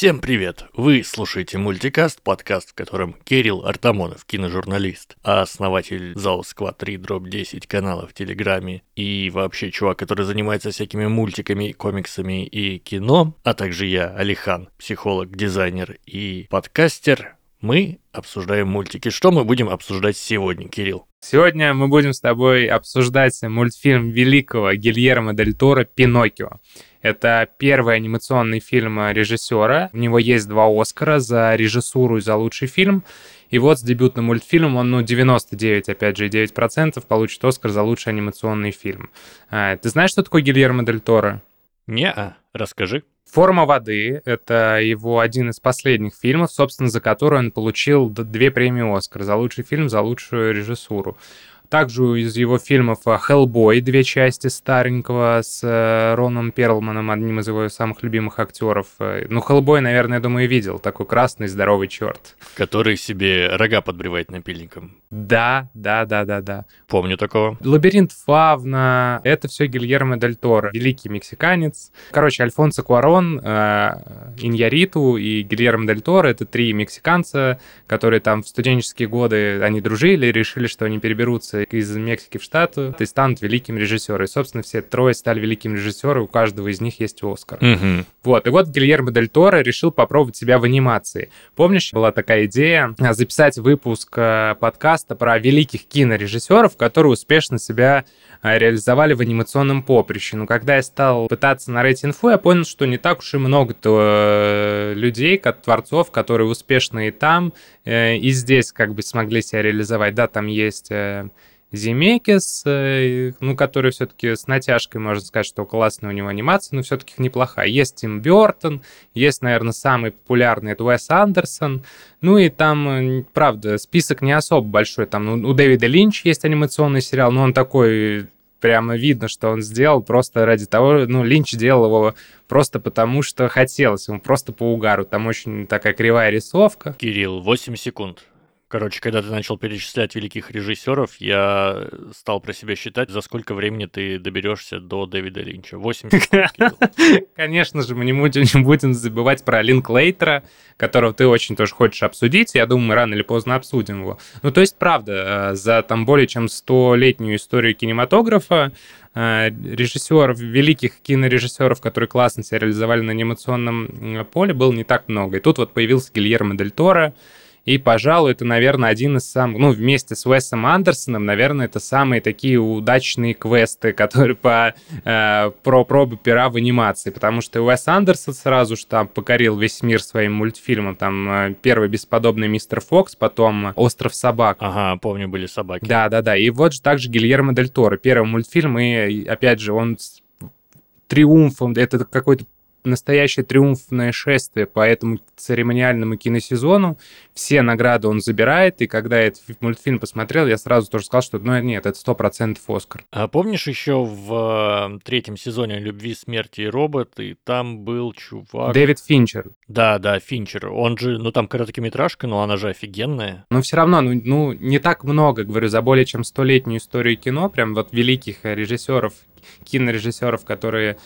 Всем привет! Вы слушаете мультикаст, подкаст, в котором Кирилл Артамонов, киножурналист, а основатель зала Сквад 3 дроп 10 канала в Телеграме и вообще чувак, который занимается всякими мультиками, комиксами и кино, а также я, Алихан, психолог, дизайнер и подкастер, мы обсуждаем мультики. Что мы будем обсуждать сегодня, Кирилл? Сегодня мы будем с тобой обсуждать мультфильм великого Гильермо Дель Торо «Пиноккио». Это первый анимационный фильм режиссера. У него есть два Оскара за режиссуру и за лучший фильм. И вот с дебютным мультфильмом он, ну, 99, опять же, 9% получит Оскар за лучший анимационный фильм. А, ты знаешь, что такое Гильермо Дель Торо? Не-а, расскажи. «Форма воды» — это его один из последних фильмов, собственно, за который он получил две премии «Оскар» за лучший фильм, за лучшую режиссуру. Также из его фильмов «Хеллбой», две части старенького с э, Роном Перлманом, одним из его самых любимых актеров. Э, ну, «Хеллбой», наверное, я думаю, видел. Такой красный здоровый черт. Который себе рога подбривает напильником. Да, да, да, да, да. Помню такого. «Лабиринт Фавна» — это все Гильермо Дель Торо, великий мексиканец. Короче, Альфонсо Куарон, э, Иньяриту и Гильермо Дель Торо — это три мексиканца, которые там в студенческие годы, они дружили, решили, что они переберутся из Мексики в Штаты и станут великим режиссером. И, собственно, все трое стали великим режиссером, у каждого из них есть Оскар. Угу. Вот, и вот Гильермо Дель Торо решил попробовать себя в анимации. Помнишь, была такая идея а, записать выпуск э, подкаста про великих кинорежиссеров, которые успешно себя а, реализовали в анимационном поприще. Но когда я стал пытаться нарыть инфу, я понял, что не так уж и много -то э, людей, как творцов, которые успешно и там, э, и здесь как бы смогли себя реализовать. Да, там есть Земекис, э, ну, который все-таки с натяжкой, можно сказать, что классная у него анимация, но все-таки неплохая. Есть Тим Бертон, есть, наверное, самый популярный, это Уэс Андерсон, ну и там, э, правда, список не особо большой, там ну, у Дэвида Линч есть анимационный сериал, но он такой прямо видно, что он сделал просто ради того, ну, Линч делал его просто потому, что хотелось, ему просто по угару. Там очень такая кривая рисовка. Кирилл, 8 секунд. Короче, когда ты начал перечислять великих режиссеров, я стал про себя считать, за сколько времени ты доберешься до Дэвида Линча. 8 секунд. Конечно же, мы не будем, забывать про Линклейтера, которого ты очень тоже хочешь обсудить. Я думаю, мы рано или поздно обсудим его. Ну, то есть, правда, э, за там более чем столетнюю историю кинематографа э, режиссеров, великих кинорежиссеров, которые классно себя реализовали на анимационном поле, было не так много. И тут вот появился Гильермо Дель Торо, и, пожалуй, это, наверное, один из самых, ну, вместе с Уэсом Андерсоном, наверное, это самые такие удачные квесты, которые по, э, про пробы пера в анимации, потому что Уэс Андерсон сразу же там покорил весь мир своим мультфильмом, там э, первый бесподобный Мистер Фокс, потом Остров собак. Ага, помню, были собаки. Да, да, да. И вот же также Гильермо Дель Торо, первый мультфильм, и опять же, он триумфом, это какой-то настоящее триумфное шествие по этому церемониальному киносезону. Все награды он забирает, и когда я этот мультфильм посмотрел, я сразу тоже сказал, что ну нет, это сто процентов Оскар. А помнишь еще в э, третьем сезоне «Любви, смерти и робот», и там был чувак... Дэвид Финчер. Да, да, Финчер. Он же, ну там короткометражка, но она же офигенная. Но все равно, ну, ну не так много, говорю, за более чем столетнюю историю кино, прям вот великих режиссеров, кинорежиссеров, которые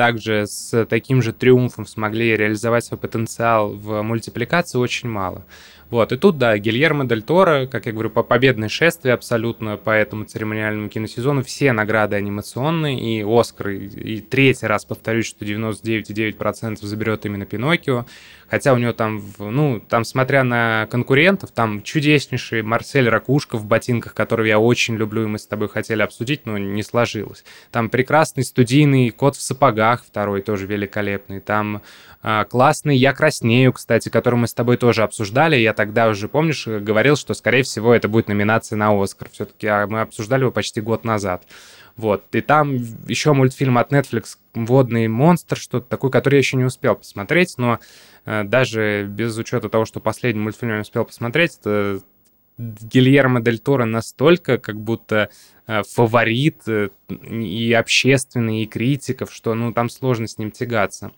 также с таким же триумфом смогли реализовать свой потенциал в мультипликации очень мало. Вот, и тут, да, Гильермо Дель Торо, как я говорю, по победное шествие абсолютно по этому церемониальному киносезону, все награды анимационные, и Оскар, и, и третий раз повторюсь, что 99,9% заберет именно Пиноккио, хотя у него там, ну, там, смотря на конкурентов, там чудеснейший Марсель Ракушка в ботинках, которого я очень люблю, и мы с тобой хотели обсудить, но не сложилось. Там прекрасный студийный Кот в сапогах, второй тоже великолепный, там классный «Я краснею», кстати, который мы с тобой тоже обсуждали. Я тогда уже, помнишь, говорил, что, скорее всего, это будет номинация на «Оскар». Все-таки а, мы обсуждали его почти год назад. Вот. И там еще мультфильм от Netflix «Водный монстр», что-то такое, который я еще не успел посмотреть, но э, даже без учета того, что последний мультфильм я успел посмотреть, это Гильермо Дель Торо настолько как будто э, фаворит э, и общественный, и критиков, что ну там сложно с ним тягаться.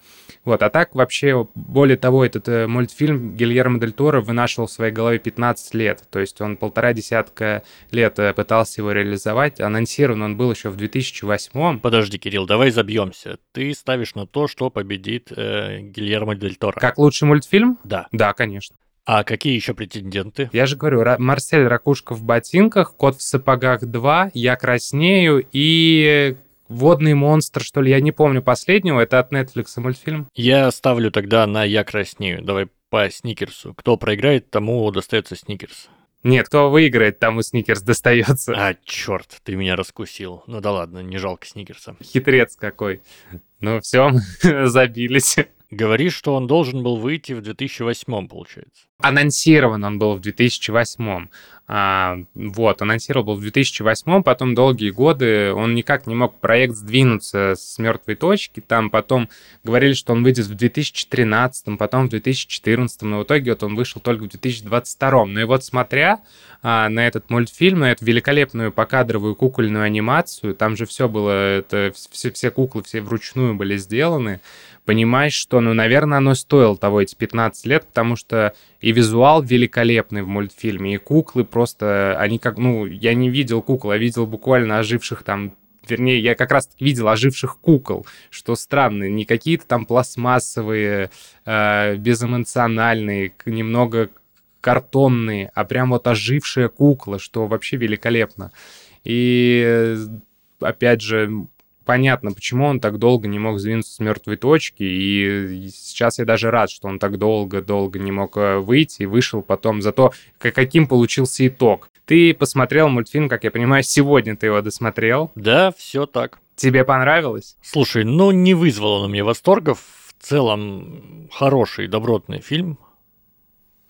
Вот, а так вообще, более того, этот э, мультфильм Гильермо Дель Торо вынашивал в своей голове 15 лет, то есть он полтора десятка лет пытался его реализовать, анонсирован он был еще в 2008 Подожди, Кирилл, давай забьемся. Ты ставишь на то, что победит э, Гильермо Дель Торо. Как лучший мультфильм? Да. Да, конечно. А какие еще претенденты? Я же говорю, Марсель Ракушка в ботинках, Кот в сапогах 2, Я краснею и Водный монстр, что ли, я не помню последнего, это от Netflix мультфильм. Я ставлю тогда на Я краснею. Давай по Сникерсу. Кто проиграет, тому достается Сникерс. Нет, кто выиграет, тому Сникерс достается. А, черт, ты меня раскусил. Ну да ладно, не жалко Сникерса. Хитрец какой. Ну все, забились. Говоришь, что он должен был выйти в 2008, получается. Анонсирован он был в 2008. А, вот, анонсировал был в 2008, потом долгие годы он никак не мог проект сдвинуться с мертвой точки. Там потом говорили, что он выйдет в 2013, потом в 2014, но в итоге вот он вышел только в 2022. Ну и вот смотря а, на этот мультфильм, на эту великолепную покадровую кукольную анимацию, там же все было, это все, все куклы все вручную были сделаны, понимаешь, что, ну, наверное, оно стоило того эти 15 лет, потому что и визуал великолепный в мультфильме, и куклы просто, они как, ну, я не видел кукол, я видел буквально оживших там вернее, я как раз видел оживших кукол, что странно, не какие-то там пластмассовые, э, безэмоциональные, немного картонные, а прям вот ожившая кукла, что вообще великолепно. И э, опять же, понятно, почему он так долго не мог сдвинуться с мертвой точки, и сейчас я даже рад, что он так долго-долго не мог э, выйти и вышел потом, зато каким получился итог. Ты посмотрел мультфильм, как я понимаю, сегодня ты его досмотрел. Да, все так. Тебе понравилось? Слушай, ну не вызвало он у меня восторгов. В целом хороший, добротный фильм.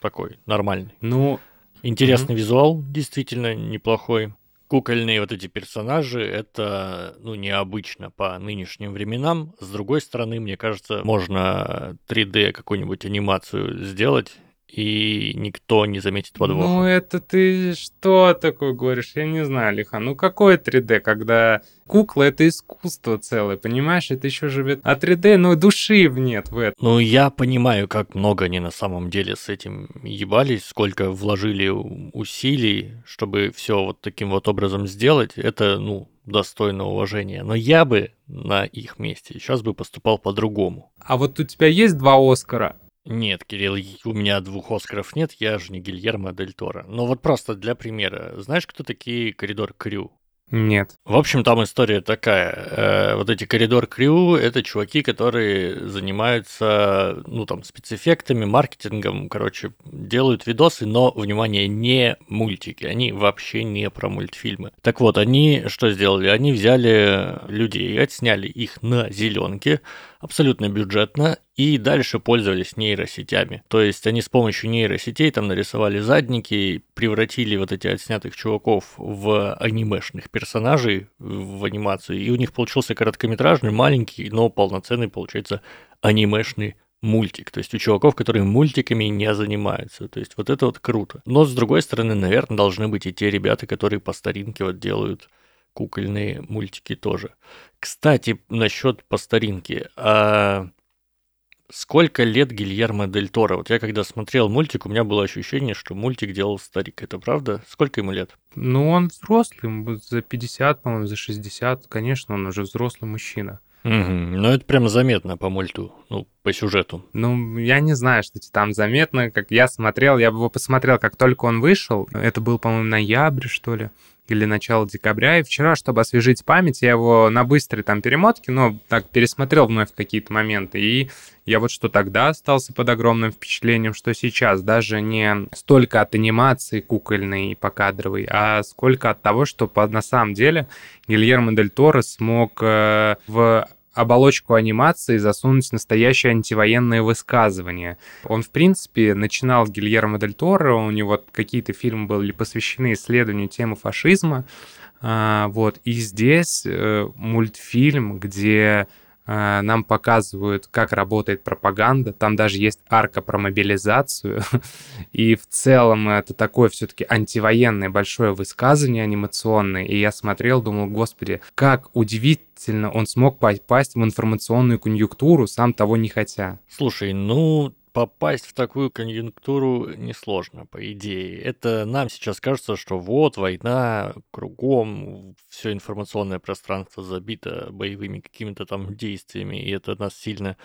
Такой, нормальный. Ну, Интересный угу. визуал, действительно неплохой кукольные вот эти персонажи, это, ну, необычно по нынешним временам. С другой стороны, мне кажется, можно 3D какую-нибудь анимацию сделать, и никто не заметит подвоха. Ну, это ты что такое говоришь? Я не знаю, Лиха. Ну, какое 3D, когда кукла — это искусство целое, понимаешь? Это еще живет... А 3D, ну, души нет в этом. Ну, я понимаю, как много они на самом деле с этим ебались, сколько вложили усилий, чтобы все вот таким вот образом сделать. Это, ну, достойно уважения. Но я бы на их месте сейчас бы поступал по-другому. А вот у тебя есть два Оскара? Нет, Кирилл, у меня двух Оскаров нет, я же не Гильермо Дель Торо. Но вот просто для примера, знаешь, кто такие Коридор Крю? Нет. В общем, там история такая. Э, вот эти коридор крю — это чуваки, которые занимаются, ну, там, спецэффектами, маркетингом, короче, делают видосы, но, внимание, не мультики. Они вообще не про мультфильмы. Так вот, они что сделали? Они взяли людей, отсняли их на зеленке, абсолютно бюджетно, и дальше пользовались нейросетями. То есть они с помощью нейросетей там нарисовали задники, превратили вот эти отснятых чуваков в анимешных персонажей в анимацию, и у них получился короткометражный, маленький, но полноценный, получается, анимешный мультик. То есть у чуваков, которые мультиками не занимаются. То есть вот это вот круто. Но с другой стороны, наверное, должны быть и те ребята, которые по старинке вот делают кукольные мультики тоже. Кстати, насчет по старинке. А сколько лет Гильермо Дель Торо? Вот я когда смотрел мультик, у меня было ощущение, что мультик делал старик. Это правда? Сколько ему лет? Ну, он взрослый, за 50, по-моему, за 60. Конечно, он уже взрослый мужчина. Угу. Ну, это прям заметно по мульту, ну, по сюжету. Ну, я не знаю, что там заметно. Как я смотрел, я бы его посмотрел, как только он вышел. Это был, по-моему, ноябрь, что ли или начало декабря. И вчера, чтобы освежить память, я его на быстрой там перемотке, но так пересмотрел вновь какие-то моменты. И я вот что тогда остался под огромным впечатлением, что сейчас даже не столько от анимации кукольной и покадровой, а сколько от того, что на самом деле Гильермо Дель Торо смог э, в оболочку анимации засунуть настоящее антивоенное высказывание. Он, в принципе, начинал Гильермо Дель Торо, у него какие-то фильмы были посвящены исследованию темы фашизма, а, вот, и здесь э, мультфильм, где нам показывают, как работает пропаганда. Там даже есть арка про мобилизацию. И в целом это такое все-таки антивоенное большое высказывание анимационное. И я смотрел, думал, господи, как удивительно он смог попасть в информационную конъюнктуру, сам того не хотя. Слушай, ну, попасть в такую конъюнктуру несложно, по идее. Это нам сейчас кажется, что вот война, кругом все информационное пространство забито боевыми какими-то там действиями, и это нас сильно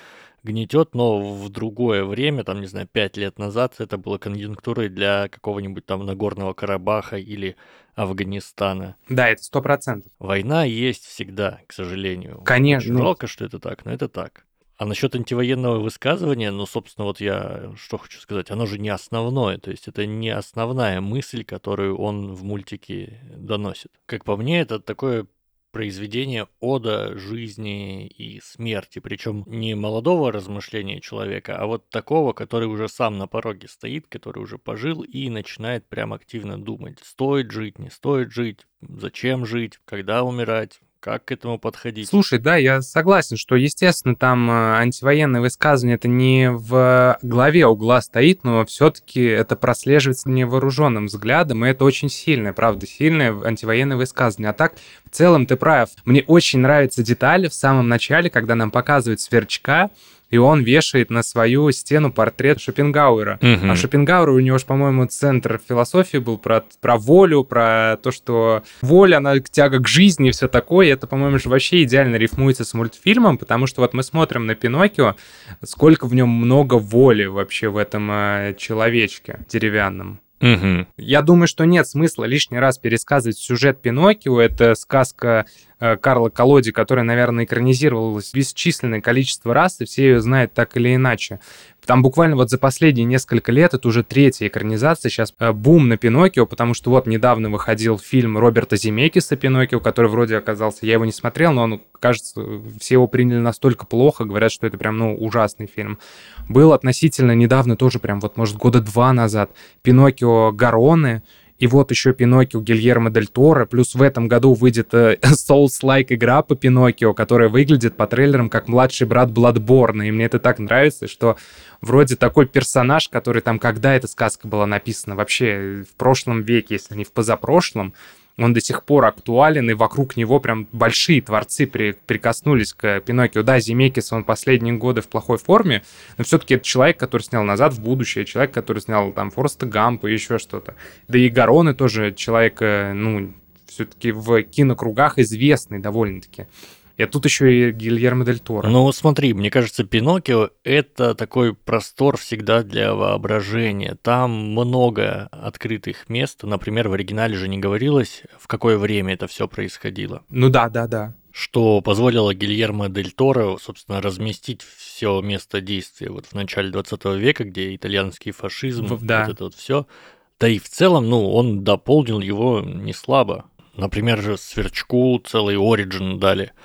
гнетет, но в другое время, там, не знаю, пять лет назад это было конъюнктурой для какого-нибудь там Нагорного Карабаха или Афганистана. Да, это сто процентов. Война есть всегда, к сожалению. Конечно. Очень жалко, что это так, но это так. А насчет антивоенного высказывания, ну, собственно, вот я что хочу сказать, оно же не основное, то есть это не основная мысль, которую он в мультике доносит. Как по мне, это такое произведение ода жизни и смерти, причем не молодого размышления человека, а вот такого, который уже сам на пороге стоит, который уже пожил и начинает прям активно думать, стоит жить, не стоит жить, зачем жить, когда умирать, как к этому подходить? Слушай, да, я согласен, что, естественно, там э, антивоенное высказывание это не в главе угла стоит, но все-таки это прослеживается невооруженным взглядом, и это очень сильное, правда, сильное антивоенное высказывание. А так, в целом, ты прав. Мне очень нравятся детали в самом начале, когда нам показывают сверчка, и он вешает на свою стену портрет Шопенгауэра. Угу. А Шопенгауэр, у него же, по-моему, центр философии был про, про волю, про то, что воля, она тяга к жизни и все такое. И это, по-моему, же вообще идеально рифмуется с мультфильмом, потому что вот мы смотрим на Пиноккио, сколько в нем много воли вообще в этом э, человечке деревянном. Угу. Я думаю, что нет смысла лишний раз пересказывать сюжет Пиноккио. Это сказка Карла Колоди, которая, наверное, экранизировалась бесчисленное количество раз, и все ее знают так или иначе. Там буквально вот за последние несколько лет, это уже третья экранизация, сейчас э, бум на Пиноккио, потому что вот недавно выходил фильм Роберта Земекиса «Пиноккио», который вроде оказался, я его не смотрел, но он, кажется, все его приняли настолько плохо, говорят, что это прям, ну, ужасный фильм. Был относительно недавно, тоже прям вот, может, года два назад, «Пиноккио Гароны», и вот еще Пиноккио Гильермо Дель Торо, плюс в этом году выйдет э, Souls-like игра по Пиноккио, которая выглядит по трейлерам как младший брат Бладборна, и мне это так нравится, что вроде такой персонаж, который там, когда эта сказка была написана, вообще в прошлом веке, если не в позапрошлом, он до сих пор актуален, и вокруг него прям большие творцы при, прикоснулись к Пиноккио. Да, Земекис, он последние годы в плохой форме, но все-таки это человек, который снял «Назад в будущее», человек, который снял там Фореста Гампа и еще что-то. Да и Гароны тоже человек, э, ну, все-таки в кинокругах известный довольно-таки. И тут еще и Гильермо Дель Торо. Ну, смотри, мне кажется, Пиноккио — это такой простор всегда для воображения. Там много открытых мест. Например, в оригинале же не говорилось, в какое время это все происходило. Ну да, да, да. Что позволило Гильермо Дель Торо, собственно, разместить все место действия вот в начале 20 века, где итальянский фашизм, да. вот это вот все. Да и в целом, ну, он дополнил его не слабо. Например, же Сверчку целый оригин дали –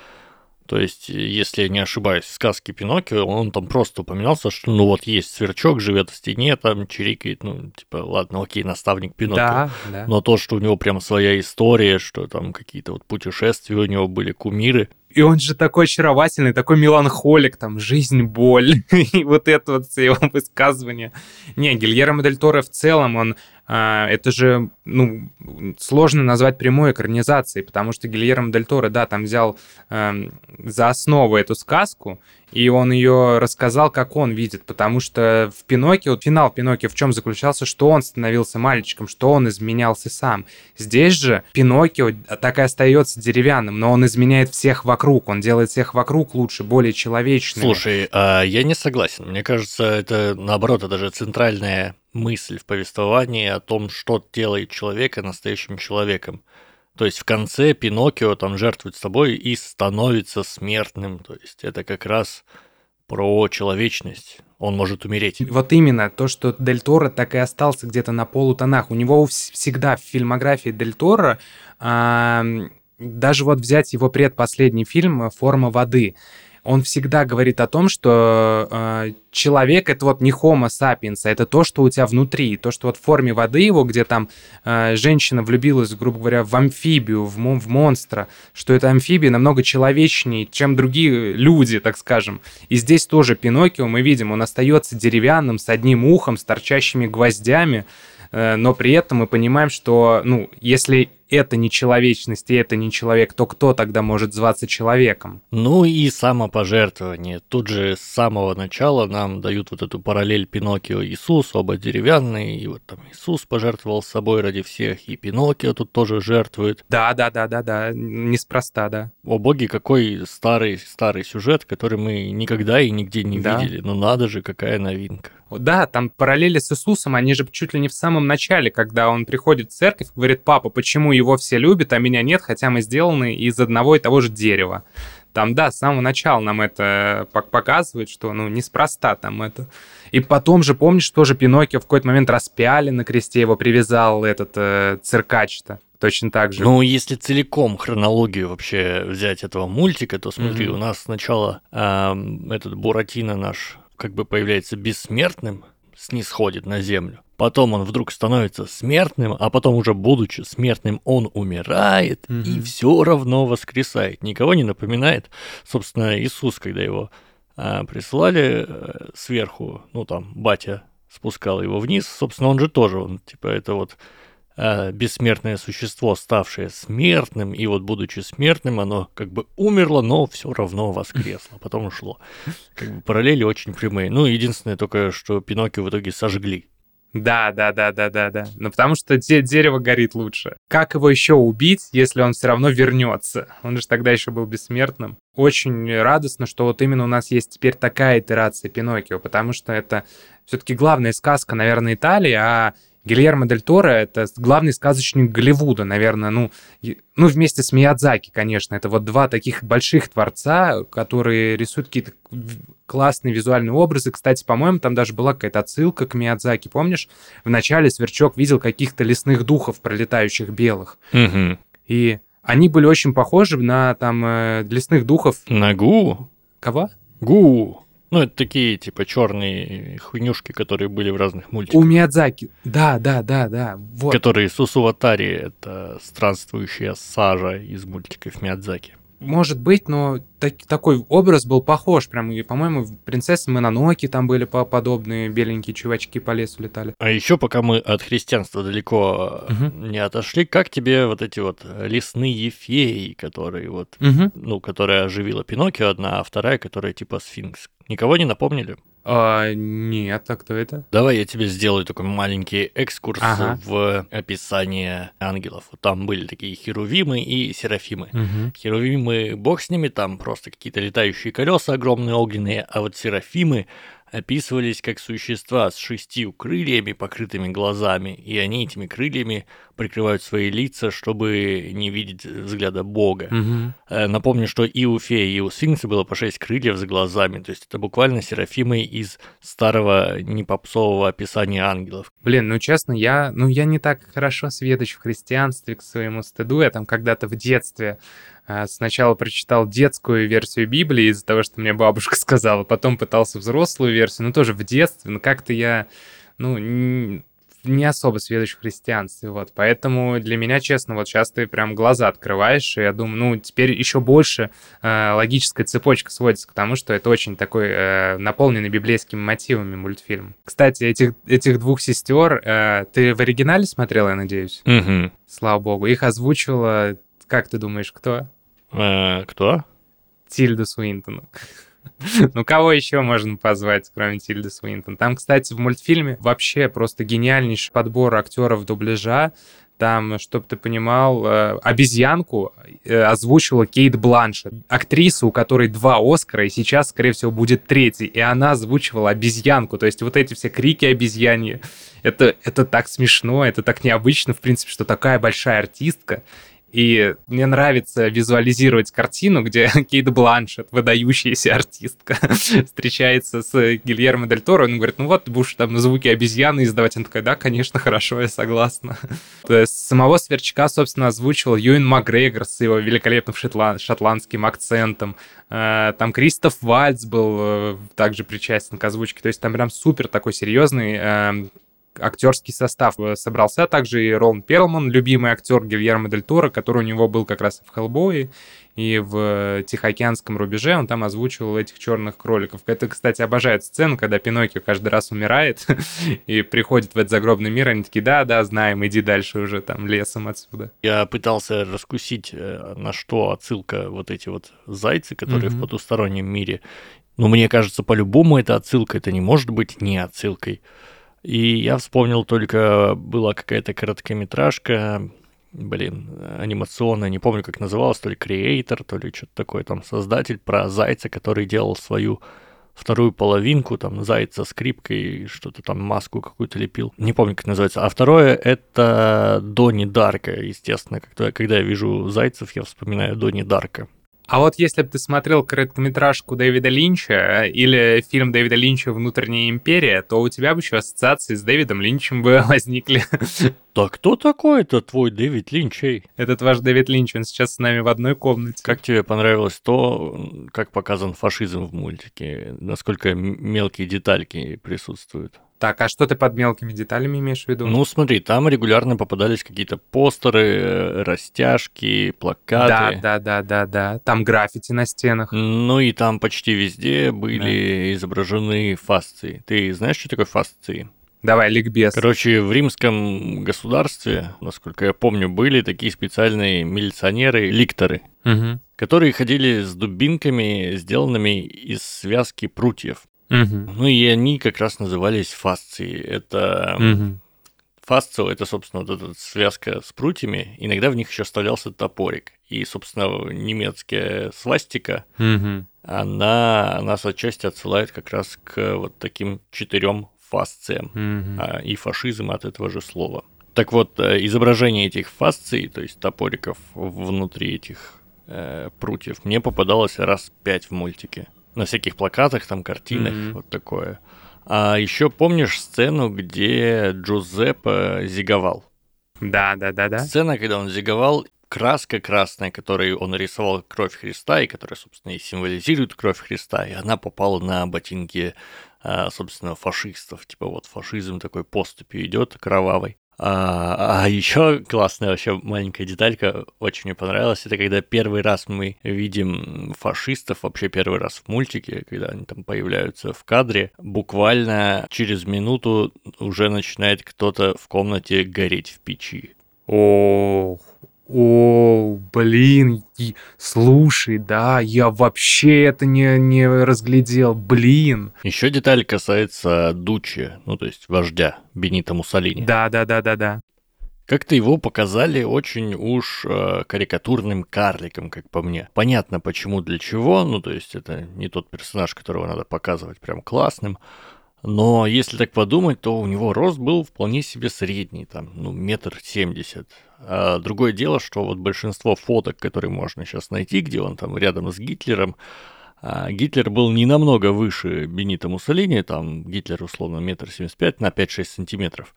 то есть, если я не ошибаюсь, в сказке Пиноккио, он там просто упоминался, что ну вот есть сверчок, живет в стене, там чирикает, ну, типа, ладно, окей, наставник Пиноккио. Да, да. Но то, что у него прям своя история, что там какие-то вот путешествия у него были, кумиры. И он же такой очаровательный, такой меланхолик, там, жизнь, боль. И вот это вот все его высказывания. Не, Гильермо Дель Торо в целом, он а, это же, ну, сложно назвать прямой экранизацией, потому что Гильермо Дель Торо, да, там взял э, за основу эту сказку, и он ее рассказал, как он видит, потому что в Пиноккио, финал Пиноккио в чем заключался, что он становился мальчиком, что он изменялся сам. Здесь же Пиноккио так и остается деревянным, но он изменяет всех вокруг, он делает всех вокруг лучше, более человечными. Слушай, а я не согласен. Мне кажется, это наоборот, это же центральная мысль в повествовании о том, что делает человека настоящим человеком. То есть в конце Пиноккио там жертвует собой и становится смертным. То есть это как раз про человечность. Он может умереть. Вот именно, то, что Дель Торо так и остался где-то на полутонах. У него всегда в фильмографии Дель Торо, э, даже вот взять его предпоследний фильм «Форма воды», он всегда говорит о том, что э, человек это вот не homo sapiens, а это то, что у тебя внутри, то, что вот в форме воды его, где там э, женщина влюбилась, грубо говоря, в амфибию, в, в монстра, что эта амфибия намного человечнее, чем другие люди, так скажем. И здесь тоже Пиноккио, мы видим, он остается деревянным, с одним ухом, с торчащими гвоздями, э, но при этом мы понимаем, что, ну, если это не человечность и это не человек, то кто тогда может зваться человеком? Ну и самопожертвование. Тут же с самого начала нам дают вот эту параллель Пиноккио Иисус, оба деревянные, и вот там Иисус пожертвовал собой ради всех, и Пиноккио тут тоже жертвует. Да, да, да, да, да, неспроста, да. О боги, какой старый, старый сюжет, который мы никогда и нигде не да. видели. Ну надо же, какая новинка. Да, там параллели с Иисусом, они же чуть ли не в самом начале, когда он приходит в церковь и говорит, папа, почему его все любят, а меня нет, хотя мы сделаны из одного и того же дерева. Там, да, с самого начала нам это показывает, что, ну, неспроста там это. И потом же, помнишь, тоже Пиноккио в какой-то момент распяли на кресте, его привязал этот э, циркач-то точно так же. Ну, если целиком хронологию вообще взять этого мультика, то смотри, mm-hmm. у нас сначала э, этот Буратино наш как бы появляется бессмертным, снисходит на землю. Потом он вдруг становится смертным, а потом уже будучи смертным, он умирает угу. и все равно воскресает. Никого не напоминает, собственно, Иисус, когда его а, прислали а, сверху, ну там батя спускал его вниз, собственно, он же тоже, он типа это вот а, бессмертное существо, ставшее смертным, и вот будучи смертным, оно как бы умерло, но все равно воскресло, потом ушло. Как бы параллели очень прямые. Ну, единственное только, что Пиноккио в итоге сожгли. Да, да, да, да, да, да. Ну, потому что де- дерево горит лучше. Как его еще убить, если он все равно вернется? Он же тогда еще был бессмертным. Очень радостно, что вот именно у нас есть теперь такая итерация Пиноккио, потому что это все-таки главная сказка, наверное, Италии, а Гильермо Дель Торо — это главный сказочник Голливуда, наверное, ну, ну, вместе с Миядзаки, конечно. Это вот два таких больших творца, которые рисуют какие-то классные визуальные образы. Кстати, по-моему, там даже была какая-то отсылка к Миядзаки. Помнишь, вначале Сверчок видел каких-то лесных духов, пролетающих белых. Угу. И они были очень похожи на там э, лесных духов. На Гу? Кого? Гу. Ну, это такие, типа, черные хуйнюшки, которые были в разных мультиках. У Миядзаки. Да, да, да, да. Вот. Которые Сусуватари — это странствующая сажа из мультиков Миядзаки может быть, но так, такой образ был похож. Прям, и, по-моему, принцессы Мононоки там были подобные, беленькие чувачки по лесу летали. А еще пока мы от христианства далеко угу. не отошли, как тебе вот эти вот лесные феи, которые вот, угу. ну, которая оживила Пиноккио одна, а вторая, которая типа сфинкс? Никого не напомнили? А, нет, а кто это? Давай я тебе сделаю такой маленький экскурс ага. в описание ангелов. Там были такие херувимы и серафимы. Угу. Херувимы, бог с ними, там просто какие-то летающие колеса огромные огненные, а вот серафимы описывались как существа с шестью крыльями, покрытыми глазами, и они этими крыльями прикрывают свои лица, чтобы не видеть взгляда Бога. Угу. Напомню, что и у феи, и у сфинкса было по шесть крыльев за глазами, то есть это буквально серафимы из старого непопсового описания ангелов. Блин, ну честно, я, ну я не так хорошо сведущ в христианстве к своему стыду, я там когда-то в детстве сначала прочитал детскую версию Библии из-за того, что мне бабушка сказала, потом пытался взрослую версию, но тоже в детстве, но как-то я, ну, не особо сведущ в христианстве, вот, поэтому для меня, честно, вот сейчас ты прям глаза открываешь, и я думаю, ну, теперь еще больше э, логическая цепочка сводится к тому, что это очень такой э, наполненный библейскими мотивами мультфильм. Кстати, этих, этих двух сестер э, ты в оригинале смотрел, я надеюсь? Угу. Слава богу. Их озвучивала, как ты думаешь, кто? Э, кто? Тильда Суинтон. Ну, кого еще можно позвать, кроме Тильды Суинтон? Там, кстати, в мультфильме вообще просто гениальнейший подбор актеров дубляжа. Там, чтобы ты понимал, э, обезьянку э, озвучила Кейт Бланшет, актриса, у которой два Оскара, и сейчас, скорее всего, будет третий. И она озвучивала обезьянку. То есть вот эти все крики обезьяньи, это, это так смешно, это так необычно, в принципе, что такая большая артистка И мне нравится визуализировать картину, где Кейт Бланшет, выдающаяся артистка, встречается с Гильермо Дель Торо, он говорит, ну вот, ты будешь там звуки обезьяны издавать. Он такой, да, конечно, хорошо, я согласна. То есть самого Сверчка, собственно, озвучивал Юин Макгрегор с его великолепным шотландским акцентом. Э, там Кристоф Вальц был э, также причастен к озвучке. То есть там прям супер такой серьезный эм, актерский состав э, собрался. Также и Ролан Перлман, любимый актер Гильермо Дель Торо, который у него был как раз в «Хеллбое», и в Тихоокеанском рубеже он там озвучивал этих черных кроликов. Это, кстати, обожает сцену, когда Пиноккио каждый раз умирает и приходит в этот загробный мир, они такие, да, да, знаем, иди дальше уже там лесом отсюда. Я пытался раскусить, э, на что отсылка вот эти вот зайцы, которые mm-hmm. в потустороннем мире. Но мне кажется, по-любому это отсылка, это не может быть не отсылкой. И я вспомнил только, была какая-то короткометражка, блин, анимационная, не помню, как называлась, то ли креатор, то ли что-то такое, там, создатель про зайца, который делал свою вторую половинку, там, зайца скрипкой, что-то там, маску какую-то лепил. Не помню, как называется. А второе — это Дони Дарка, естественно. Когда, когда я вижу зайцев, я вспоминаю Дони Дарка. А вот если бы ты смотрел короткометражку Дэвида Линча или фильм Дэвида Линча «Внутренняя империя», то у тебя бы еще ассоциации с Дэвидом Линчем бы возникли. Да кто такой-то твой Дэвид Линч, эй? Этот ваш Дэвид Линч, он сейчас с нами в одной комнате. Как тебе понравилось то, как показан фашизм в мультике? Насколько мелкие детальки присутствуют? Так, а что ты под мелкими деталями имеешь в виду? Ну, смотри, там регулярно попадались какие-то постеры, растяжки, плакаты. Да, да, да, да, да. Там граффити на стенах. Ну и там почти везде были да. изображены фасции. Ты знаешь, что такое фасции? Давай, ликбез. Короче, в римском государстве, насколько я помню, были такие специальные милиционеры, ликторы, угу. которые ходили с дубинками, сделанными из связки прутьев. Угу. Ну и они как раз назывались фасции. Это угу. фасцио, это, собственно, вот эта связка с прутьями. Иногда в них еще вставлялся топорик. И, собственно, немецкая свастика, угу. она нас отчасти отсылает как раз к вот таким четырем фасциям. Угу. И фашизм от этого же слова. Так вот, э, изображение этих фасций, то есть топориков внутри этих э, прутьев, мне попадалось раз пять в мультике на всяких плакатах, там картинах, mm-hmm. вот такое. А еще помнишь сцену, где Джузеппе зиговал? Да, да, да, да. Сцена, когда он зиговал, краска красная, которой он рисовал кровь Христа, и которая, собственно, и символизирует кровь Христа, и она попала на ботинки, а, собственно, фашистов. Типа вот фашизм такой поступью идет кровавой. А, а еще классная вообще маленькая деталька, очень мне понравилась, это когда первый раз мы видим фашистов, вообще первый раз в мультике, когда они там появляются в кадре, буквально через минуту уже начинает кто-то в комнате гореть в печи. Ох, о, блин, слушай, да, я вообще это не, не разглядел, блин. Еще деталь касается Дучи, ну то есть вождя Бенита Муссолини. Да, да, да, да, да. Как-то его показали очень уж э, карикатурным карликом, как по мне. Понятно, почему, для чего, ну то есть это не тот персонаж, которого надо показывать прям классным, но если так подумать, то у него рост был вполне себе средний, там, ну, метр семьдесят. А другое дело, что вот большинство фоток, которые можно сейчас найти, где он там рядом с Гитлером, а Гитлер был не намного выше Бенита Муссолини, там Гитлер условно метр семьдесят пять на 5-6 сантиметров.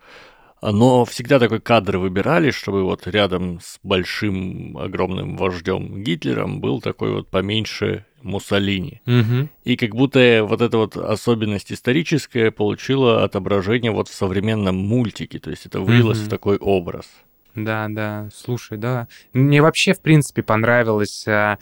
Но всегда такой кадр выбирали, чтобы вот рядом с большим огромным вождем Гитлером был такой вот поменьше Муссолини. Угу. И как будто вот эта вот особенность историческая получила отображение вот в современном мультике, то есть это вылилось угу. в такой образ. Да, да, слушай, да. Мне вообще, в принципе, понравилось а,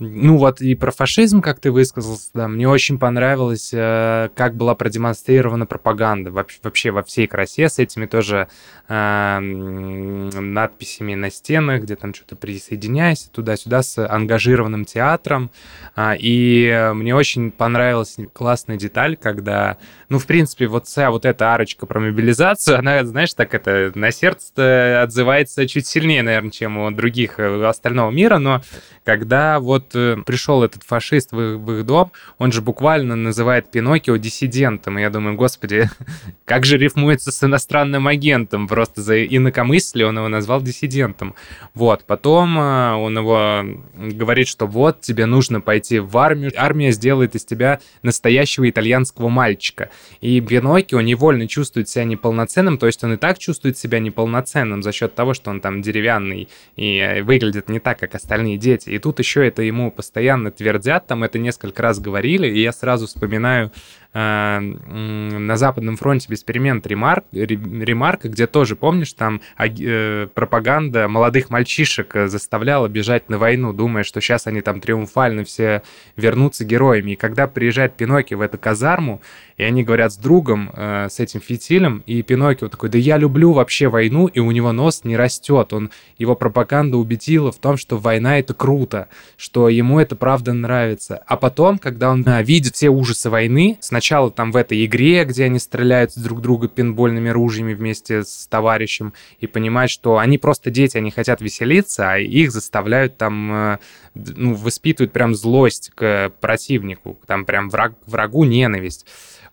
ну вот и про фашизм, как ты высказался, да, мне очень понравилось, э, как была продемонстрирована пропаганда вообще, вообще во всей красе с этими тоже э, надписями на стенах, где там что-то присоединяйся туда-сюда с ангажированным театром. А, и мне очень понравилась классная деталь, когда, ну, в принципе, вот вся вот эта арочка про мобилизацию, она, знаешь, так это на сердце отзывается чуть сильнее, наверное, чем у других у э, остального мира, но когда вот э, пришел этот фашист в, в их дом, он же буквально называет Пиноккио диссидентом. И я думаю, господи, как же рифмуется с иностранным агентом? Просто за инакомыслие он его назвал диссидентом. Вот, потом э, он его говорит, что вот, тебе нужно пойти в армию, армия сделает из тебя настоящего итальянского мальчика. И Пиноккио невольно чувствует себя неполноценным, то есть он и так чувствует себя неполноценным за счет того, что он там деревянный и э, выглядит не так, как остальные дети. И тут еще это ему постоянно твердят, там это несколько раз говорили, и я сразу вспоминаю на Западном фронте без перемен ремарк, ремарка, где тоже, помнишь, там э, пропаганда молодых мальчишек э, заставляла бежать на войну, думая, что сейчас они там триумфально все вернутся героями. И когда приезжает Пиноккио в эту казарму, и они говорят с другом, э, с этим фитилем, и Пиноккио такой, да я люблю вообще войну, и у него нос не растет. Он, его пропаганда убедила в том, что война это круто, что ему это правда нравится. А потом, когда он э, видит все ужасы войны, сначала там в этой игре, где они стреляют друг друга пинбольными ружьями вместе с товарищем, и понимает, что они просто дети, они хотят веселиться, а их заставляют там, э, ну, воспитывают прям злость к противнику, там прям враг, врагу ненависть.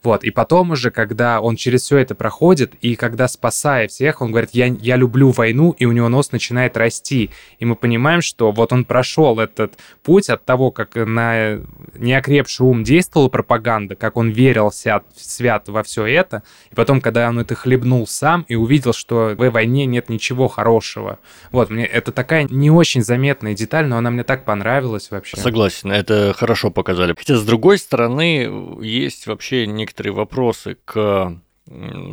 Вот, и потом уже, когда он через все это проходит, и когда спасая всех, он говорит, я, я люблю войну, и у него нос начинает расти. И мы понимаем, что вот он прошел этот путь от того, как на неокрепший ум действовала пропаганда, как он верил свят, свят во все это, и потом, когда он это хлебнул сам и увидел, что в войне нет ничего хорошего. Вот, мне это такая не очень заметная деталь, но она мне так понравилась вообще. Согласен, это хорошо показали. Хотя, с другой стороны, есть вообще не некоторые вопросы к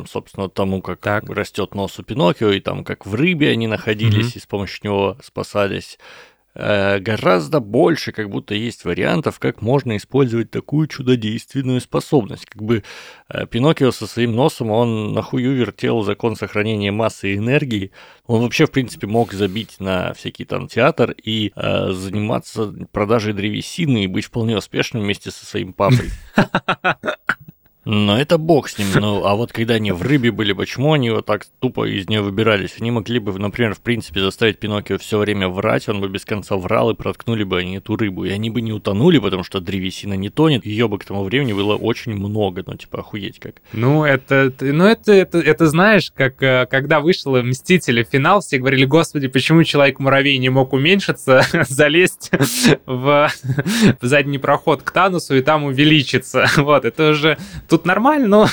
собственно, тому, как так. растет нос у Пиноккио, и там, как в рыбе они находились, mm-hmm. и с помощью него спасались. Э, гораздо больше как будто есть вариантов, как можно использовать такую чудодейственную способность. Как бы э, Пиноккио со своим носом, он нахую вертел закон сохранения массы и энергии. Он вообще, в принципе, мог забить на всякий там театр и э, заниматься продажей древесины и быть вполне успешным вместе со своим папой. Но это бог с ним. Ну, а вот когда они в рыбе были, почему они вот так тупо из нее выбирались? Они могли бы, например, в принципе, заставить Пиноккио все время врать, он бы без конца врал, и проткнули бы они эту рыбу. И они бы не утонули, потому что древесина не тонет. Ее бы к тому времени было очень много. Ну, типа, охуеть как. Ну, это, ну, это, это, это знаешь, как э, когда вышел Мстители финал, все говорили, господи, почему Человек-муравей не мог уменьшиться, залезть в, в задний проход к Танусу и там увеличиться. Вот, это уже тут нормально, но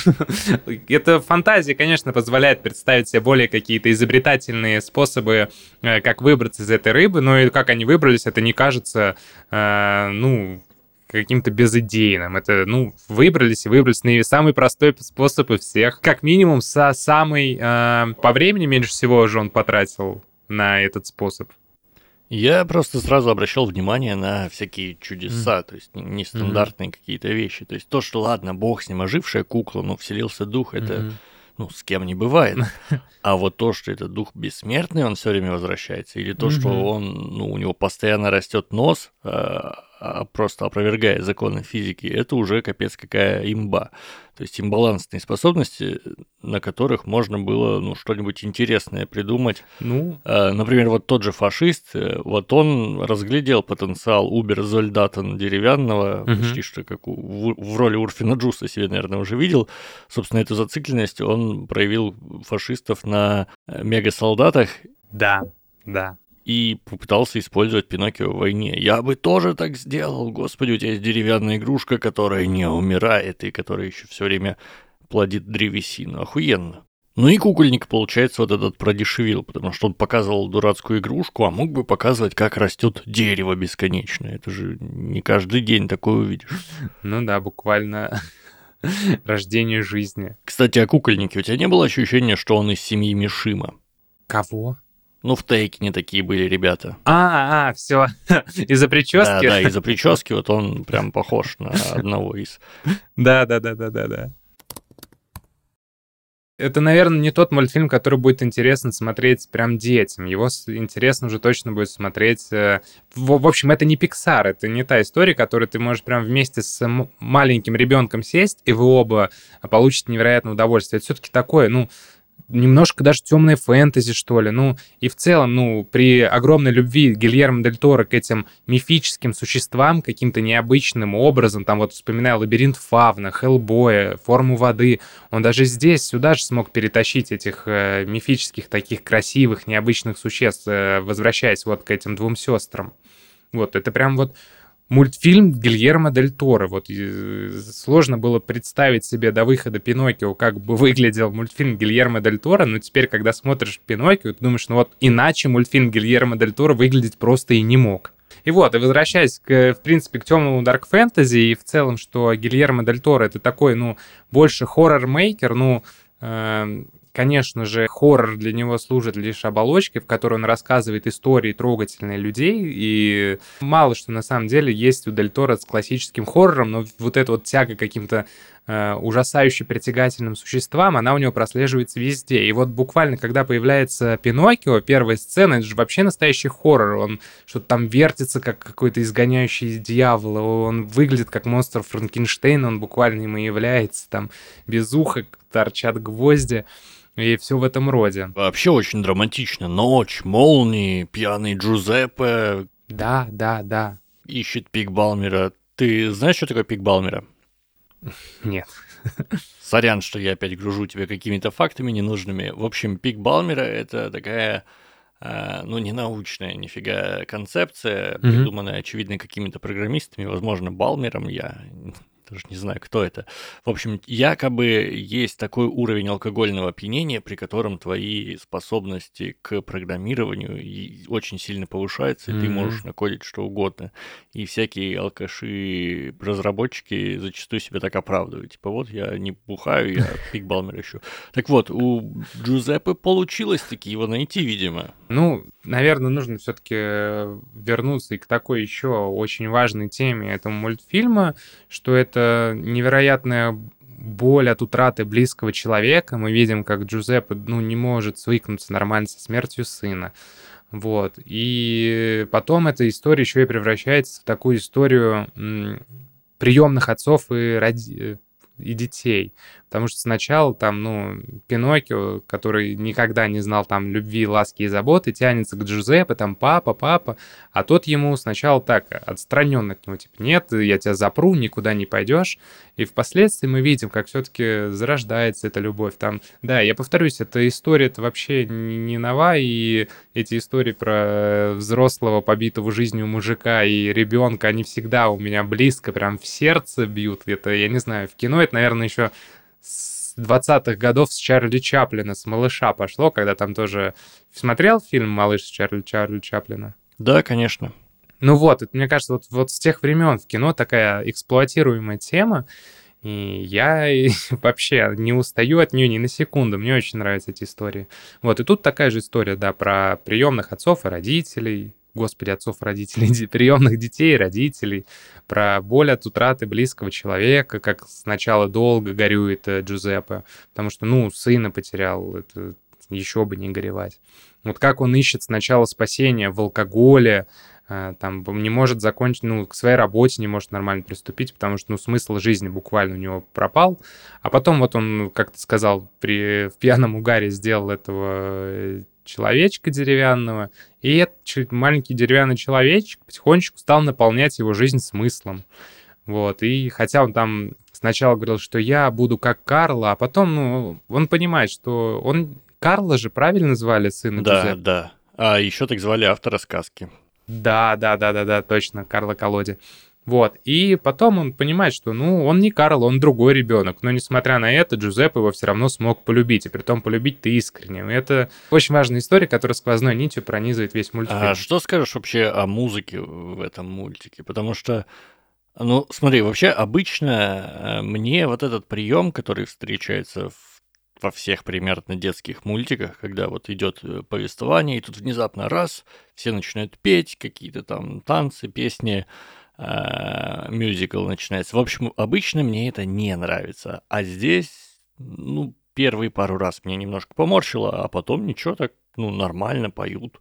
это фантазия, конечно, позволяет представить себе более какие-то изобретательные способы, э, как выбраться из этой рыбы, но и как они выбрались, это не кажется, э, ну, каким-то безыдейным. Это, ну, выбрались и выбрались на самый простой способ из всех. Как минимум, со самый... Э, по времени меньше всего уже он потратил на этот способ. Я просто сразу обращал внимание на всякие чудеса, mm. то есть нестандартные mm-hmm. какие-то вещи. То есть то, что ладно, бог с ним, ожившая кукла, ну, вселился дух, это, mm-hmm. ну, с кем не бывает. А вот то, что это дух бессмертный, он все время возвращается, или то, mm-hmm. что он, ну, у него постоянно растет нос, а, а просто опровергая законы физики, это уже капец какая имба. То есть имбалансные способности, на которых можно было ну, что-нибудь интересное придумать. Ну. А, например, вот тот же фашист, э, вот он разглядел потенциал Убер Зольдатан деревянного, угу. почти что как у, в роли Урфина Джуса себе, наверное, уже видел. Собственно, эту зацикленность он проявил фашистов на э, мега-солдатах. Да, да и попытался использовать Пиноккио в войне. Я бы тоже так сделал. Господи, у тебя есть деревянная игрушка, которая не умирает и которая еще все время плодит древесину. Охуенно. Ну и кукольник, получается, вот этот продешевил, потому что он показывал дурацкую игрушку, а мог бы показывать, как растет дерево бесконечное. Это же не каждый день такое увидишь. Ну да, буквально рождение жизни. Кстати, о кукольнике. У тебя не было ощущения, что он из семьи Мишима? Кого? Ну, в тейке не такие были ребята. А, а, все. из-за прически? Да, да, из-за прически вот он прям похож на одного из. Да, да, да, да, да, да. Это, наверное, не тот мультфильм, который будет интересно смотреть прям детям. Его интересно уже точно будет смотреть... Э, в, в общем, это не Pixar, это не та история, которую ты можешь прям вместе с маленьким ребенком сесть, и вы оба получите невероятное удовольствие. Это все-таки такое, ну, немножко даже темной фэнтези, что ли. Ну, и в целом, ну, при огромной любви Гильермо Дель Торо к этим мифическим существам каким-то необычным образом, там вот вспоминаю лабиринт Фавна, Хеллбоя, форму воды, он даже здесь, сюда же смог перетащить этих э, мифических таких красивых, необычных существ, э, возвращаясь вот к этим двум сестрам. Вот, это прям вот мультфильм Гильермо Дель Торо. Вот сложно было представить себе до выхода Пиноккио, как бы выглядел мультфильм Гильермо Дель Торо, но теперь, когда смотришь Пиноккио, ты думаешь, ну вот иначе мультфильм Гильермо Дель Торо выглядеть просто и не мог. И вот, и возвращаясь, к, в принципе, к темному дарк фэнтези и в целом, что Гильермо Дель Торо это такой, ну, больше хоррор-мейкер, ну, э, Конечно же, хоррор для него служит лишь оболочкой, в которой он рассказывает истории трогательные людей, и мало что на самом деле есть у Дель Торо с классическим хоррором, но вот эта вот тяга каким-то э, ужасающе притягательным существам, она у него прослеживается везде. И вот буквально, когда появляется Пиноккио, первая сцена, это же вообще настоящий хоррор. Он что-то там вертится, как какой-то изгоняющий дьявола, он выглядит как монстр Франкенштейна, он буквально и является, там без уха торчат гвозди и все в этом роде. Вообще очень драматично. Ночь, молнии, пьяный Джузеппе. Да, да, да. Ищет пик Балмера. Ты знаешь, что такое пик Балмера? Нет. Сорян, что я опять гружу тебя какими-то фактами ненужными. В общем, пик Балмера — это такая э, ну, не научная нифига концепция, mm-hmm. придуманная, очевидно, какими-то программистами, возможно, Балмером, я даже не знаю, кто это. В общем, якобы есть такой уровень алкогольного опьянения, при котором твои способности к программированию очень сильно повышаются, и mm-hmm. ты можешь накодить что угодно. И всякие алкаши, разработчики зачастую себя так оправдывают. Типа, вот я не бухаю, я пикбалмер ищу. Так вот, у Джузеппе получилось таки его найти, видимо. Ну, наверное, нужно все-таки вернуться и к такой еще очень важной теме этого мультфильма, что это невероятная боль от утраты близкого человека. Мы видим, как Джузеппе ну, не может свыкнуться нормально со смертью сына. Вот. И потом эта история еще и превращается в такую историю приемных отцов и роди и детей. Потому что сначала там, ну, Пиноккио, который никогда не знал там любви, ласки и заботы, тянется к Джузеппе, там папа, папа, а тот ему сначала так отстраненно к нему, типа, нет, я тебя запру, никуда не пойдешь. И впоследствии мы видим, как все-таки зарождается эта любовь. Там, да, я повторюсь, эта история это вообще не нова, и эти истории про взрослого побитого жизнью мужика и ребенка, они всегда у меня близко, прям в сердце бьют. Это, я не знаю, в кино это, наверное, еще с 20-х годов с Чарли Чаплина, с «Малыша» пошло, когда там тоже... Смотрел фильм «Малыш» с Чарли, Чарли Чаплина? Да, конечно. Ну вот, это, мне кажется, вот, вот с тех времен в кино такая эксплуатируемая тема, и я вообще не устаю от нее ни на секунду. Мне очень нравятся эти истории. Вот, и тут такая же история, да, про приемных отцов и родителей, господи, отцов, родителей, приемных детей, родителей, про боль от утраты близкого человека, как сначала долго горюет э, Джузеппе, потому что, ну, сына потерял, это еще бы не горевать. Вот как он ищет сначала спасения в алкоголе, э, там не может закончить, ну, к своей работе не может нормально приступить, потому что, ну, смысл жизни буквально у него пропал. А потом вот он, как ты сказал, при, в пьяном угаре сделал этого э, человечка деревянного, и этот маленький деревянный человечек потихонечку стал наполнять его жизнь смыслом. Вот, и хотя он там сначала говорил, что я буду как Карла, а потом, ну, он понимает, что он... Карла же правильно звали сына Да, Джузеппе? да. А еще так звали автора сказки. Да, да, да, да, да, точно, Карла Колоди. Вот. И потом он понимает, что, ну, он не Карл, он другой ребенок. Но, несмотря на это, Джузеппе его все равно смог полюбить. И при том полюбить ты искренне. И это очень важная история, которая сквозной нитью пронизывает весь мультфильм. А что скажешь вообще о музыке в этом мультике? Потому что ну, смотри, вообще обычно э, мне вот этот прием, который встречается в во всех примерно детских мультиках, когда вот идет э, повествование, и тут внезапно раз, все начинают петь, какие-то там танцы, песни, мюзикл начинается. В общем, обычно мне это не нравится. А здесь, ну, первые пару раз мне немножко поморщило, а потом ничего так, ну, нормально поют.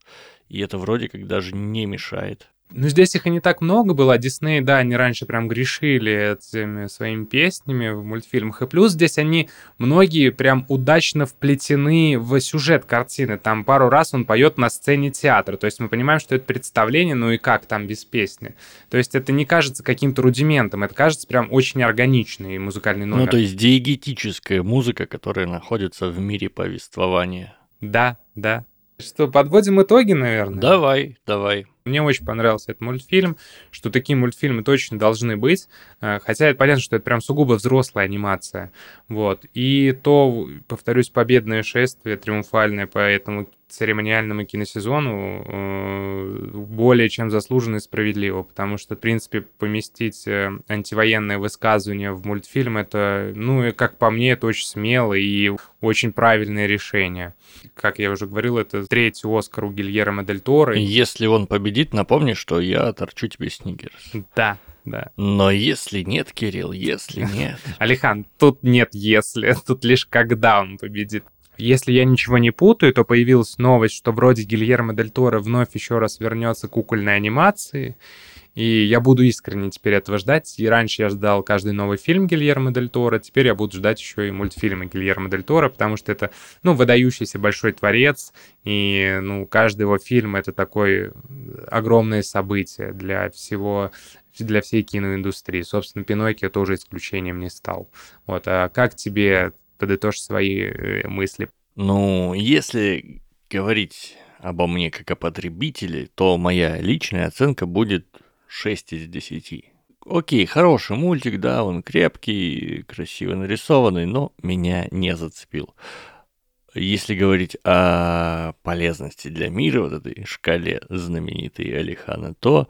И это вроде как даже не мешает. Ну, здесь их и не так много было. Дисней, да, они раньше прям грешили этими своими песнями в мультфильмах. И плюс здесь они, многие прям удачно вплетены в сюжет картины. Там пару раз он поет на сцене театра. То есть мы понимаем, что это представление, ну и как там без песни. То есть это не кажется каким-то рудиментом, это кажется прям очень органичный музыкальный номер. Ну, то есть диегетическая музыка, которая находится в мире повествования. Да, да. Что, подводим итоги, наверное? Давай, давай. Мне очень понравился этот мультфильм, что такие мультфильмы точно должны быть, э, хотя это понятно, что это прям сугубо взрослая анимация, вот. И то, повторюсь, победное шествие триумфальное по этому церемониальному киносезону э, более чем заслуженно и справедливо, потому что, в принципе, поместить э, антивоенное высказывание в мультфильм, это, ну, как по мне, это очень смело и очень правильное решение. Как я уже говорил, это третий Оскар у Гильермо Дель Торо. Если он победит, напомни, что я торчу тебе сникерс. Да, да. Но если нет, Кирилл, если нет... Алихан, тут нет «если», тут лишь когда он победит. Если я ничего не путаю, то появилась новость, что вроде Гильермо Дель Торо вновь еще раз вернется к кукольной анимации. И я буду искренне теперь этого ждать. И раньше я ждал каждый новый фильм Гильермо Дель Торо, теперь я буду ждать еще и мультфильмы Гильермо Дель Торо, потому что это, ну, выдающийся большой творец, и, ну, каждый его фильм — это такое огромное событие для всего для всей киноиндустрии. Собственно, Пиноккио тоже исключением не стал. Вот, а как тебе подытожь свои э, мысли. Ну, если говорить обо мне как о потребителе, то моя личная оценка будет 6 из 10. Окей, хороший мультик, да, он крепкий, красиво нарисованный, но меня не зацепил. Если говорить о полезности для мира, вот этой шкале знаменитой Алихана, то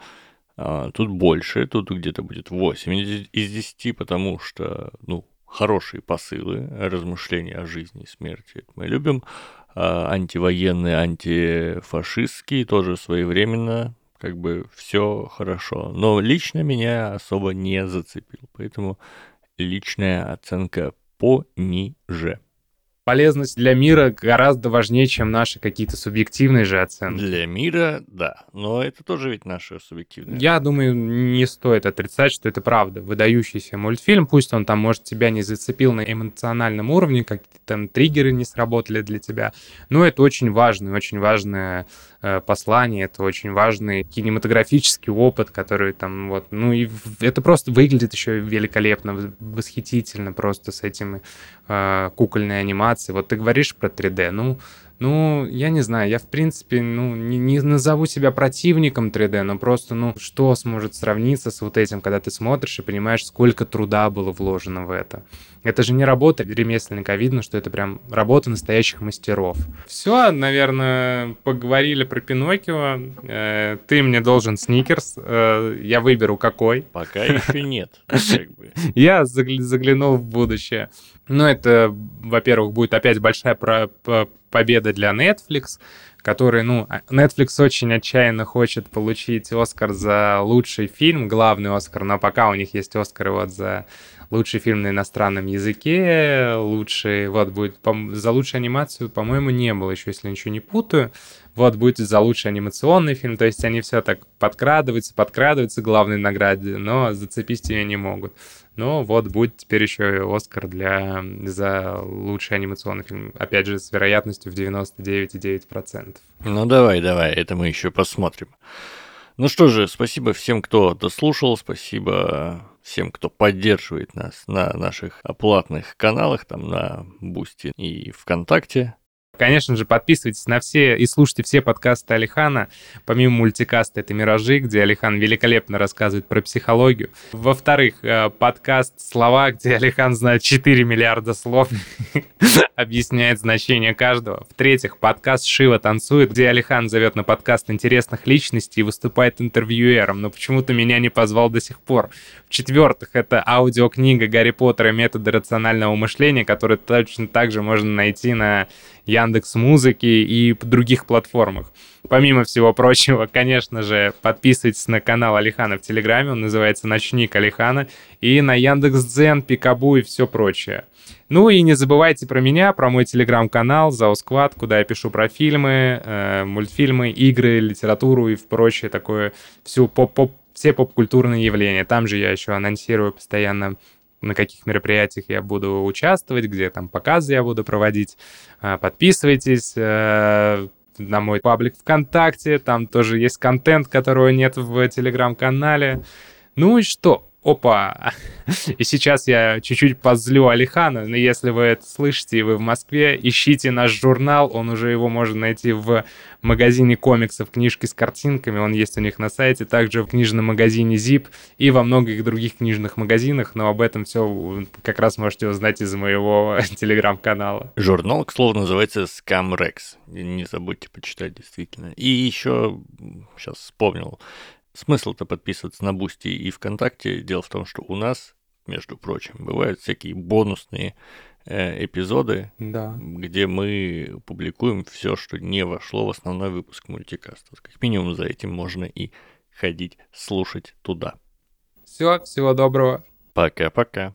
а, тут больше, тут где-то будет 8 из 10, потому что, ну, хорошие посылы, размышления о жизни и смерти, это мы любим. А, антивоенные, антифашистские тоже своевременно, как бы все хорошо. Но лично меня особо не зацепил, поэтому личная оценка пониже полезность для мира гораздо важнее, чем наши какие-то субъективные же оценки. Для мира, да. Но это тоже ведь наши субъективные. Я думаю, не стоит отрицать, что это правда. Выдающийся мультфильм, пусть он там, может, тебя не зацепил на эмоциональном уровне, какие-то там триггеры не сработали для тебя, но это очень важный, очень важное э, послание, это очень важный кинематографический опыт, который там вот, ну и это просто выглядит еще великолепно, восхитительно просто с этими э, кукольной анимацией анимации. Вот ты говоришь про 3D, ну, ну, я не знаю, я в принципе, ну, не, не назову себя противником 3D, но просто, ну, что сможет сравниться с вот этим, когда ты смотришь и понимаешь, сколько труда было вложено в это. Это же не работа ремесленника, видно, что это прям работа настоящих мастеров. Все, наверное, поговорили про Пиноккио. Э, ты мне должен сникерс, э, я выберу какой. Пока еще нет. Я заглянул в будущее. Ну, это, во-первых, будет опять большая про победа для Netflix, который, ну, а, Netflix очень отчаянно хочет получить Оскар за лучший фильм, главный Оскар, но пока у них есть Оскар вот за лучший фильм на иностранном языке, лучший, вот будет, за лучшую анимацию, по-моему, не было еще, если ничего не путаю. Вот будет за лучший анимационный фильм, то есть они все так подкрадываются, подкрадываются главной награде, но зацепить ее не могут. Но вот будет теперь еще и Оскар для, за лучший анимационный фильм. Опять же, с вероятностью в 99,9%. Ну давай, давай, это мы еще посмотрим. Ну что же, спасибо всем, кто дослушал, спасибо всем, кто поддерживает нас на наших платных каналах, там на Бусти и ВКонтакте. Конечно же, подписывайтесь на все и слушайте все подкасты Алихана. Помимо мультикаста это «Миражи», где Алихан великолепно рассказывает про психологию. Во-вторых, э, подкаст «Слова», где Алихан знает 4 миллиарда слов, объясняет значение каждого. В-третьих, подкаст «Шива танцует», где Алихан зовет на подкаст интересных личностей и выступает интервьюером, но почему-то меня не позвал до сих пор. В-четвертых, это аудиокнига «Гарри Поттер и методы рационального мышления», которую точно так же можно найти на Яндекс Яндекс Музыки и других платформах. Помимо всего прочего, конечно же, подписывайтесь на канал Алихана в Телеграме, он называется «Ночник Алихана», и на Яндекс.Дзен, Пикабу и все прочее. Ну и не забывайте про меня, про мой телеграм-канал Заусквад, куда я пишу про фильмы, э, мультфильмы, игры, литературу и прочее такое, всю поп-поп все поп-культурные явления. Там же я еще анонсирую постоянно на каких мероприятиях я буду участвовать, где там показы я буду проводить. А, подписывайтесь э, на мой паблик ВКонтакте, там тоже есть контент, которого нет в Телеграм-канале. Ну и что? Опа! И сейчас я чуть-чуть позлю Алихана, но если вы это слышите и вы в Москве, ищите наш журнал, он уже его можно найти в магазине комиксов «Книжки с картинками», он есть у них на сайте, также в книжном магазине ZIP и во многих других книжных магазинах, но об этом все как раз можете узнать из моего телеграм-канала. Журнал, к слову, называется Scamrex, не забудьте почитать действительно. И еще, сейчас вспомнил, Смысл-то подписываться на Бусти и ВКонтакте. Дело в том, что у нас, между прочим, бывают всякие бонусные э, эпизоды, да. где мы публикуем все, что не вошло в основной выпуск мультикаста. Как минимум за этим можно и ходить, слушать туда. Все, всего доброго. Пока-пока.